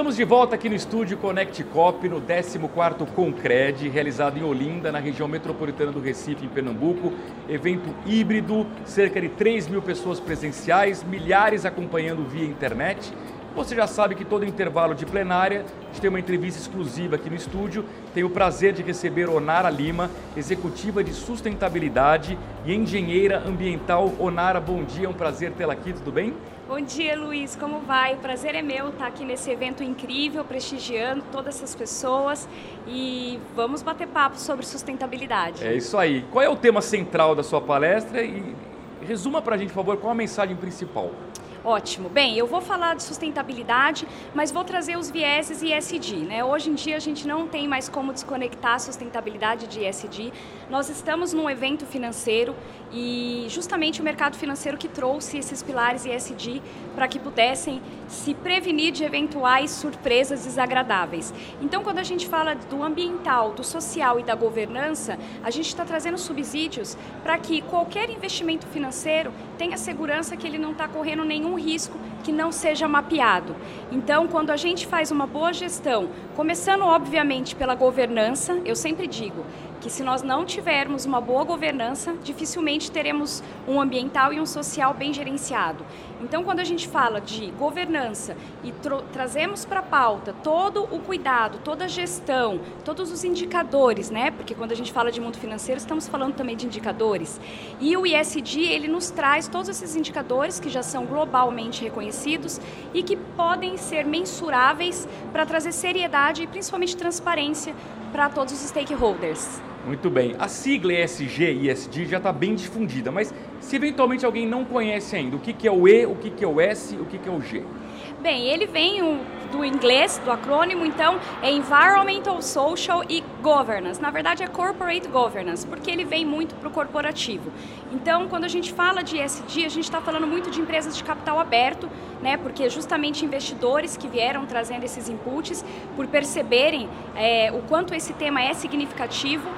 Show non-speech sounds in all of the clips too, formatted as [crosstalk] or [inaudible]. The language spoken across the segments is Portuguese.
Estamos de volta aqui no estúdio Connect Cop, no 14º Concred, realizado em Olinda, na região metropolitana do Recife, em Pernambuco. Evento híbrido, cerca de 3 mil pessoas presenciais, milhares acompanhando via internet. Você já sabe que todo intervalo de plenária, a gente tem uma entrevista exclusiva aqui no estúdio. Tenho o prazer de receber Onara Lima, executiva de sustentabilidade e engenheira ambiental. Onara, bom dia, é um prazer tê-la aqui, tudo bem? Bom dia, Luiz. Como vai? O prazer é meu estar aqui nesse evento incrível, prestigiando todas essas pessoas e vamos bater papo sobre sustentabilidade. É isso aí. Qual é o tema central da sua palestra e resuma para a gente, por favor, qual a mensagem principal? Ótimo. Bem, eu vou falar de sustentabilidade, mas vou trazer os vieses ESG. Né? Hoje em dia a gente não tem mais como desconectar a sustentabilidade de ESG. Nós estamos num evento financeiro e justamente o mercado financeiro que trouxe esses pilares ESG para que pudessem se prevenir de eventuais surpresas desagradáveis. Então, quando a gente fala do ambiental, do social e da governança, a gente está trazendo subsídios para que qualquer investimento financeiro tenha segurança que ele não está correndo nenhum risco que não seja mapeado. Então, quando a gente faz uma boa gestão, começando obviamente pela governança, eu sempre digo, que se nós não tivermos uma boa governança, dificilmente teremos um ambiental e um social bem gerenciado. Então, quando a gente fala de governança e trazemos para a pauta todo o cuidado, toda a gestão, todos os indicadores, né? Porque quando a gente fala de mundo financeiro, estamos falando também de indicadores. E o ISD, ele nos traz todos esses indicadores que já são globalmente reconhecidos e que podem ser mensuráveis para trazer seriedade e principalmente transparência para todos os stakeholders. Muito bem. A sigla ESG e ESG já está bem difundida, mas se eventualmente alguém não conhece ainda, o que, que é o E, o que, que é o S, o que, que é o G? Bem, ele vem do inglês, do acrônimo, então é Environmental, Social e Governance. Na verdade é Corporate Governance, porque ele vem muito para o corporativo. Então, quando a gente fala de ESG, a gente está falando muito de empresas de capital aberto, né? Porque justamente investidores que vieram trazendo esses inputs por perceberem é, o quanto esse tema é significativo.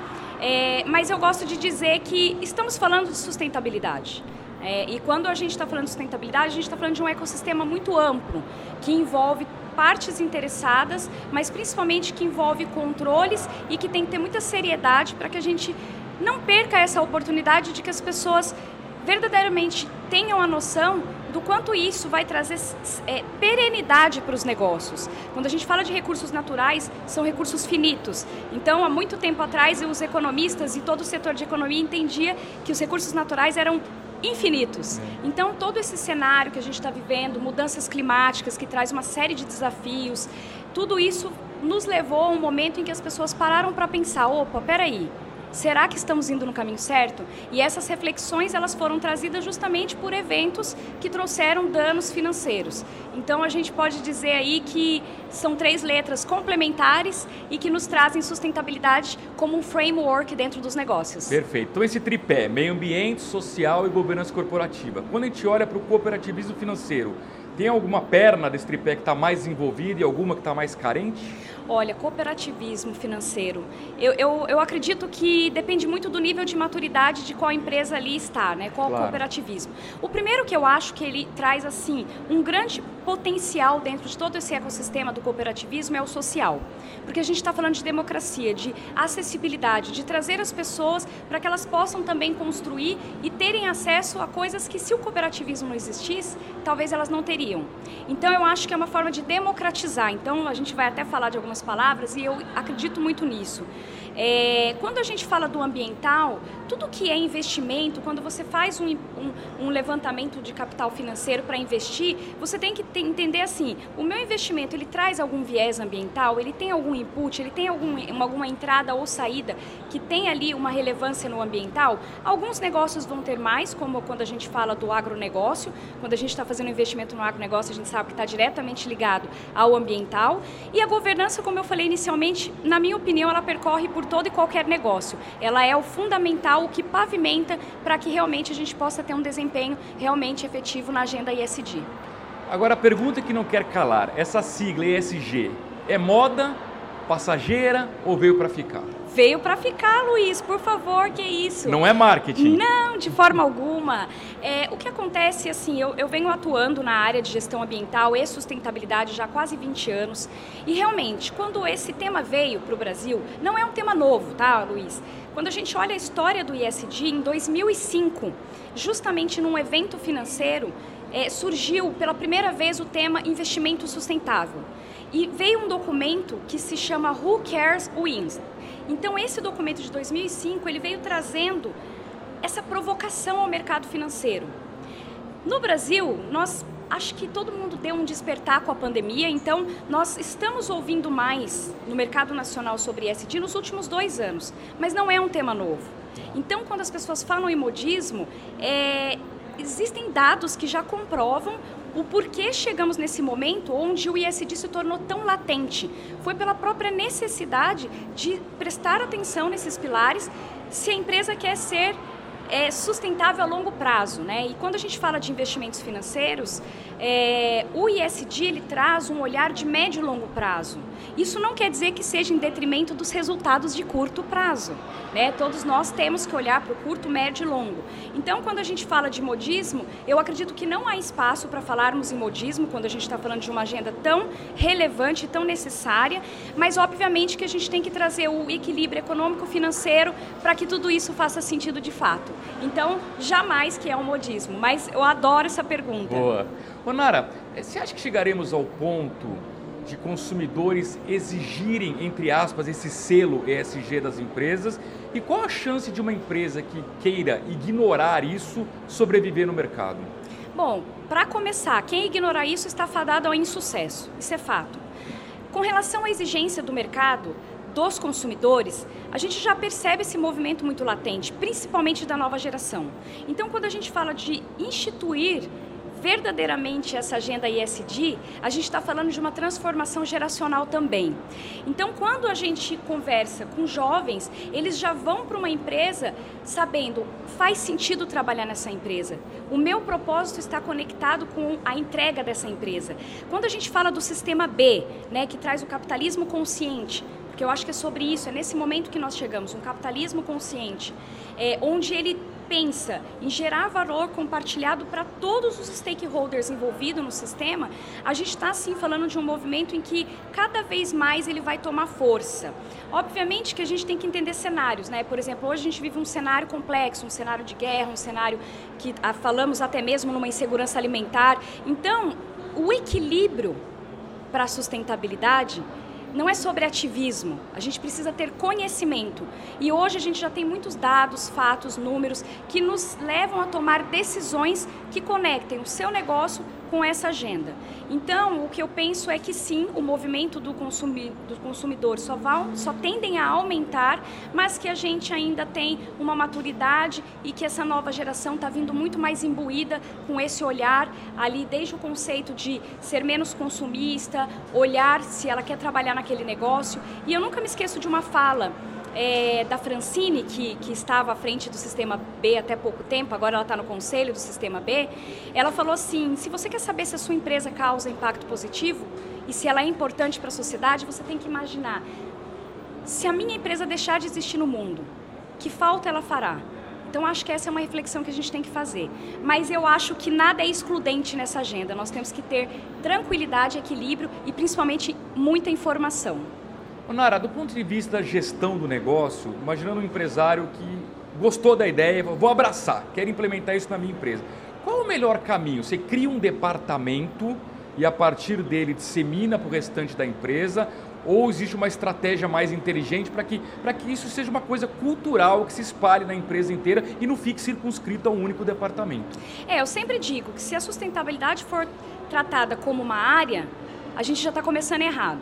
É, mas eu gosto de dizer que estamos falando de sustentabilidade. É, e quando a gente está falando de sustentabilidade, a gente está falando de um ecossistema muito amplo, que envolve partes interessadas, mas principalmente que envolve controles e que tem que ter muita seriedade para que a gente não perca essa oportunidade de que as pessoas verdadeiramente tenham a noção do quanto isso vai trazer é, perenidade para os negócios. Quando a gente fala de recursos naturais, são recursos finitos. Então, há muito tempo atrás, os economistas e todo o setor de economia entendia que os recursos naturais eram infinitos. É. Então, todo esse cenário que a gente está vivendo, mudanças climáticas que traz uma série de desafios, tudo isso nos levou a um momento em que as pessoas pararam para pensar: opa, peraí, Será que estamos indo no caminho certo? E essas reflexões elas foram trazidas justamente por eventos que trouxeram danos financeiros. Então a gente pode dizer aí que são três letras complementares e que nos trazem sustentabilidade como um framework dentro dos negócios. Perfeito. Então esse tripé, meio ambiente, social e governança corporativa. Quando a gente olha para o cooperativismo financeiro, tem alguma perna desse tripé que está mais envolvida e alguma que está mais carente? Olha, cooperativismo financeiro. Eu, eu, eu, acredito que depende muito do nível de maturidade de qual empresa ali está, né? Qual claro. cooperativismo. O primeiro que eu acho que ele traz assim um grande potencial dentro de todo esse ecossistema do cooperativismo é o social. Porque a gente está falando de democracia, de acessibilidade, de trazer as pessoas para que elas possam também construir e terem acesso a coisas que se o cooperativismo não existisse, talvez elas não teriam. Então eu acho que é uma forma de democratizar. Então a gente vai até falar de algumas algumas palavras e eu acredito muito nisso. É, quando a gente fala do ambiental, tudo que é investimento, quando você faz um, um, um levantamento de capital financeiro para investir, você tem que entender assim: o meu investimento ele traz algum viés ambiental, ele tem algum input, ele tem algum, alguma entrada ou saída que tem ali uma relevância no ambiental. Alguns negócios vão ter mais, como quando a gente fala do agronegócio, quando a gente está fazendo investimento no agronegócio, a gente sabe que está diretamente ligado ao ambiental. E a governança, como eu falei inicialmente, na minha opinião, ela percorre por por todo e qualquer negócio. Ela é o fundamental, o que pavimenta para que realmente a gente possa ter um desempenho realmente efetivo na agenda ISD. Agora, a pergunta que não quer calar: essa sigla ESG é moda, passageira ou veio para ficar? Veio para ficar, Luiz, por favor, que é isso? Não é marketing? Não, de forma alguma. É, o que acontece, assim, eu, eu venho atuando na área de gestão ambiental e sustentabilidade já há quase 20 anos. E realmente, quando esse tema veio para o Brasil, não é um tema novo, tá, Luiz? Quando a gente olha a história do ISD, em 2005, justamente num evento financeiro, é, surgiu pela primeira vez o tema investimento sustentável. E veio um documento que se chama Who Cares Wins. Então esse documento de 2005 ele veio trazendo essa provocação ao mercado financeiro. No Brasil, nós acho que todo mundo deu um despertar com a pandemia, então nós estamos ouvindo mais no mercado nacional sobre ESG nos últimos dois anos, mas não é um tema novo. Então, quando as pessoas falam em modismo, é, existem dados que já comprovam o porquê chegamos nesse momento onde o ISD se tornou tão latente. Foi pela própria necessidade de prestar atenção nesses pilares se a empresa quer ser é, sustentável a longo prazo. Né? E quando a gente fala de investimentos financeiros, é, o ISD ele traz um olhar de médio e longo prazo. Isso não quer dizer que seja em detrimento dos resultados de curto prazo. Né? Todos nós temos que olhar para o curto, médio e longo. Então, quando a gente fala de modismo, eu acredito que não há espaço para falarmos em modismo quando a gente está falando de uma agenda tão relevante, tão necessária, mas obviamente que a gente tem que trazer o equilíbrio econômico-financeiro para que tudo isso faça sentido de fato. Então, jamais que é um modismo, mas eu adoro essa pergunta. Boa. Nara, você acha que chegaremos ao ponto de consumidores exigirem, entre aspas, esse selo ESG das empresas? E qual a chance de uma empresa que queira ignorar isso sobreviver no mercado? Bom, para começar, quem ignorar isso está fadado ao insucesso. Isso é fato. Com relação à exigência do mercado, dos consumidores, a gente já percebe esse movimento muito latente, principalmente da nova geração. Então, quando a gente fala de instituir verdadeiramente essa agenda ISD, a gente está falando de uma transformação geracional também. Então, quando a gente conversa com jovens, eles já vão para uma empresa sabendo faz sentido trabalhar nessa empresa. O meu propósito está conectado com a entrega dessa empresa. Quando a gente fala do sistema B, né, que traz o capitalismo consciente, porque eu acho que é sobre isso, é nesse momento que nós chegamos, um capitalismo consciente, é, onde ele pensa em gerar valor compartilhado para todos os stakeholders envolvidos no sistema, a gente está sim falando de um movimento em que cada vez mais ele vai tomar força. Obviamente que a gente tem que entender cenários, né? Por exemplo, hoje a gente vive um cenário complexo, um cenário de guerra, um cenário que ah, falamos até mesmo numa insegurança alimentar. Então, o equilíbrio para a sustentabilidade não é sobre ativismo, a gente precisa ter conhecimento. E hoje a gente já tem muitos dados, fatos, números que nos levam a tomar decisões que conectem o seu negócio com essa agenda. Então, o que eu penso é que sim, o movimento do, consumi do consumidor só, vai, só tendem a aumentar, mas que a gente ainda tem uma maturidade e que essa nova geração está vindo muito mais imbuída com esse olhar ali, desde o conceito de ser menos consumista, olhar se ela quer trabalhar naquele negócio. E eu nunca me esqueço de uma fala é, da Francine, que, que estava à frente do Sistema B até pouco tempo, agora ela está no conselho do Sistema B, ela falou assim: se você quer saber se a sua empresa causa impacto positivo e se ela é importante para a sociedade, você tem que imaginar: se a minha empresa deixar de existir no mundo, que falta ela fará? Então, acho que essa é uma reflexão que a gente tem que fazer. Mas eu acho que nada é excludente nessa agenda. Nós temos que ter tranquilidade, equilíbrio e, principalmente, muita informação. Nara, do ponto de vista da gestão do negócio, imaginando um empresário que gostou da ideia, vou abraçar, quero implementar isso na minha empresa. Qual o melhor caminho? Você cria um departamento e a partir dele dissemina para o restante da empresa ou existe uma estratégia mais inteligente para que, que isso seja uma coisa cultural que se espalhe na empresa inteira e não fique circunscrito a um único departamento? É, eu sempre digo que se a sustentabilidade for tratada como uma área, a gente já está começando errado.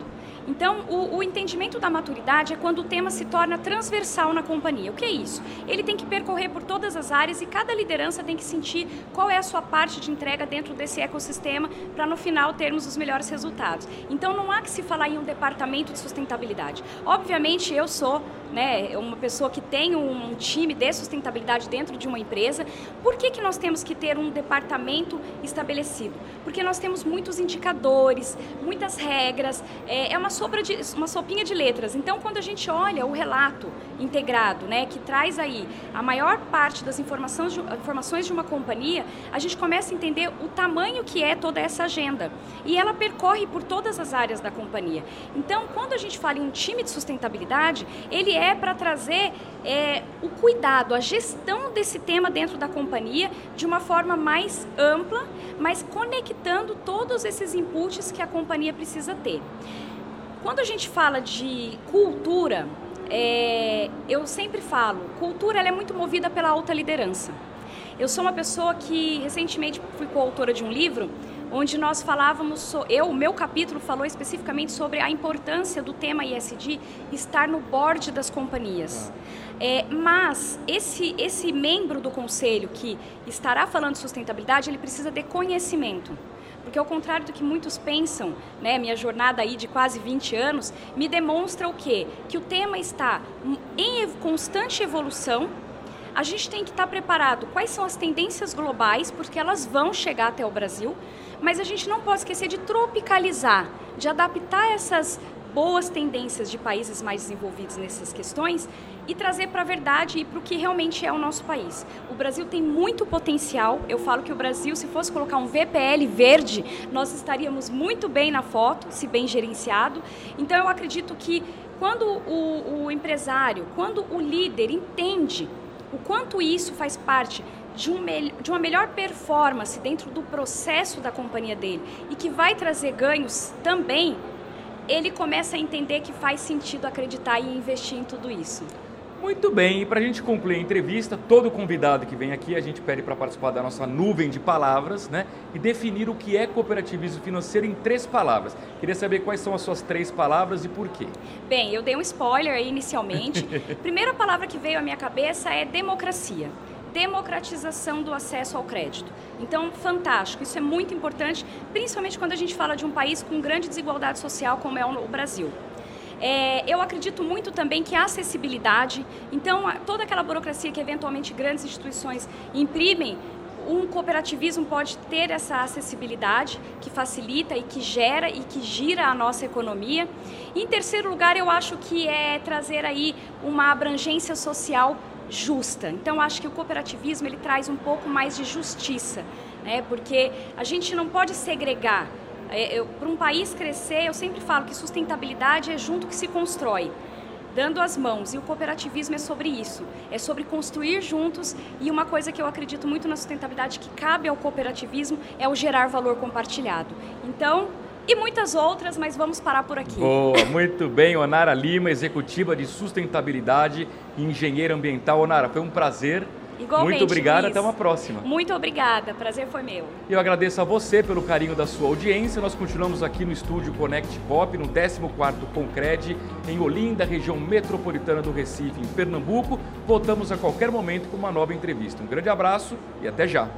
Então, o, o, entendimento da maturidade é quando o tema se torna transversal na companhia. O que é isso? Ele tem que percorrer por todas as áreas e cada liderança tem que sentir qual é a sua parte de entrega dentro desse ecossistema para no final termos os melhores resultados. Então, não há que se falar em um departamento de sustentabilidade. Obviamente, eu sou né, uma pessoa que tem um time de sustentabilidade dentro de uma empresa, por que, que nós temos que ter um departamento estabelecido? Porque nós temos muitos indicadores, muitas regras, é, é uma, sobra de, uma sopinha de letras. Então, quando a gente olha o relato integrado, né, que traz aí a maior parte das informações de, informações de uma companhia, a gente começa a entender o tamanho que é toda essa agenda. E ela percorre por todas as áreas da companhia. Então, quando a gente fala em um time de sustentabilidade, ele é para trazer é, o cuidado, a gestão desse tema dentro da companhia de uma forma mais ampla, mas conectando todos esses inputs que a companhia precisa ter. Quando a gente fala de cultura, é, eu sempre falo, cultura ela é muito movida pela alta liderança. Eu sou uma pessoa que recentemente fui coautora de um livro onde nós falávamos, eu, o meu capítulo falou especificamente sobre a importância do tema ISD estar no board das companhias. É, mas esse, esse membro do conselho que estará falando de sustentabilidade, ele precisa de conhecimento. Porque ao contrário do que muitos pensam, né, minha jornada aí de quase 20 anos, me demonstra o quê? Que o tema está em constante evolução, a gente tem que estar preparado quais são as tendências globais, porque elas vão chegar até o Brasil, mas a gente não pode esquecer de tropicalizar, de adaptar essas boas tendências de países mais desenvolvidos nessas questões e trazer para a verdade e para o que realmente é o nosso país. O Brasil tem muito potencial. Eu falo que o Brasil, se fosse colocar um VPL verde, nós estaríamos muito bem na foto, se bem gerenciado. Então, eu acredito que quando o, o empresário, quando o líder entende o quanto isso faz parte de, um de, uma melhor performance dentro do processo da companhia dele e que vai trazer ganhos também, ele começa a entender que faz sentido acreditar e investir em tudo isso. Muito bem, e para a gente concluir a entrevista, todo convidado que vem aqui, a gente pede para participar da nossa nuvem de palavras, né? E definir o que é cooperativismo financeiro em três palavras. Queria saber quais são as suas três palavras e por quê. Bem, eu dei um spoiler aí inicialmente. [laughs] Primeira palavra que veio à minha cabeça é democracia democratização do acesso ao crédito. Então, fantástico, isso é muito importante, principalmente quando a gente fala de um país com grande desigualdade social como é o Brasil. É, eu acredito muito também que a acessibilidade, então toda aquela burocracia que eventualmente grandes instituições imprimem, um cooperativismo pode ter essa acessibilidade que facilita e que gera e que gira a nossa economia. em terceiro lugar, eu acho que é trazer aí uma abrangência social justa. Então, acho que o cooperativismo ele traz um pouco mais de justiça, né? porque a gente não pode segregar Para um país crescer, eu sempre falo que sustentabilidade é junto que se constrói, dando as mãos. E o cooperativismo é sobre isso, é sobre construir juntos. E uma coisa que eu acredito muito na sustentabilidade que cabe ao cooperativismo é o gerar valor compartilhado. Então, e muitas outras, mas vamos parar por aqui. Boa, muito bem. Onara Lima, executiva de sustentabilidade e engenheira ambiental. Onara, foi um prazer Igualmente, Muito obrigado, Luiz. até uma próxima. Muito obrigada, prazer foi meu. Eu agradeço a você pelo carinho da sua audiência. Nós continuamos aqui no estúdio Connect Pop, no 14º Concred, em Olinda, região metropolitana do Recife, em Pernambuco. Voltamos a qualquer momento com uma nova entrevista. Um grande abraço e até já.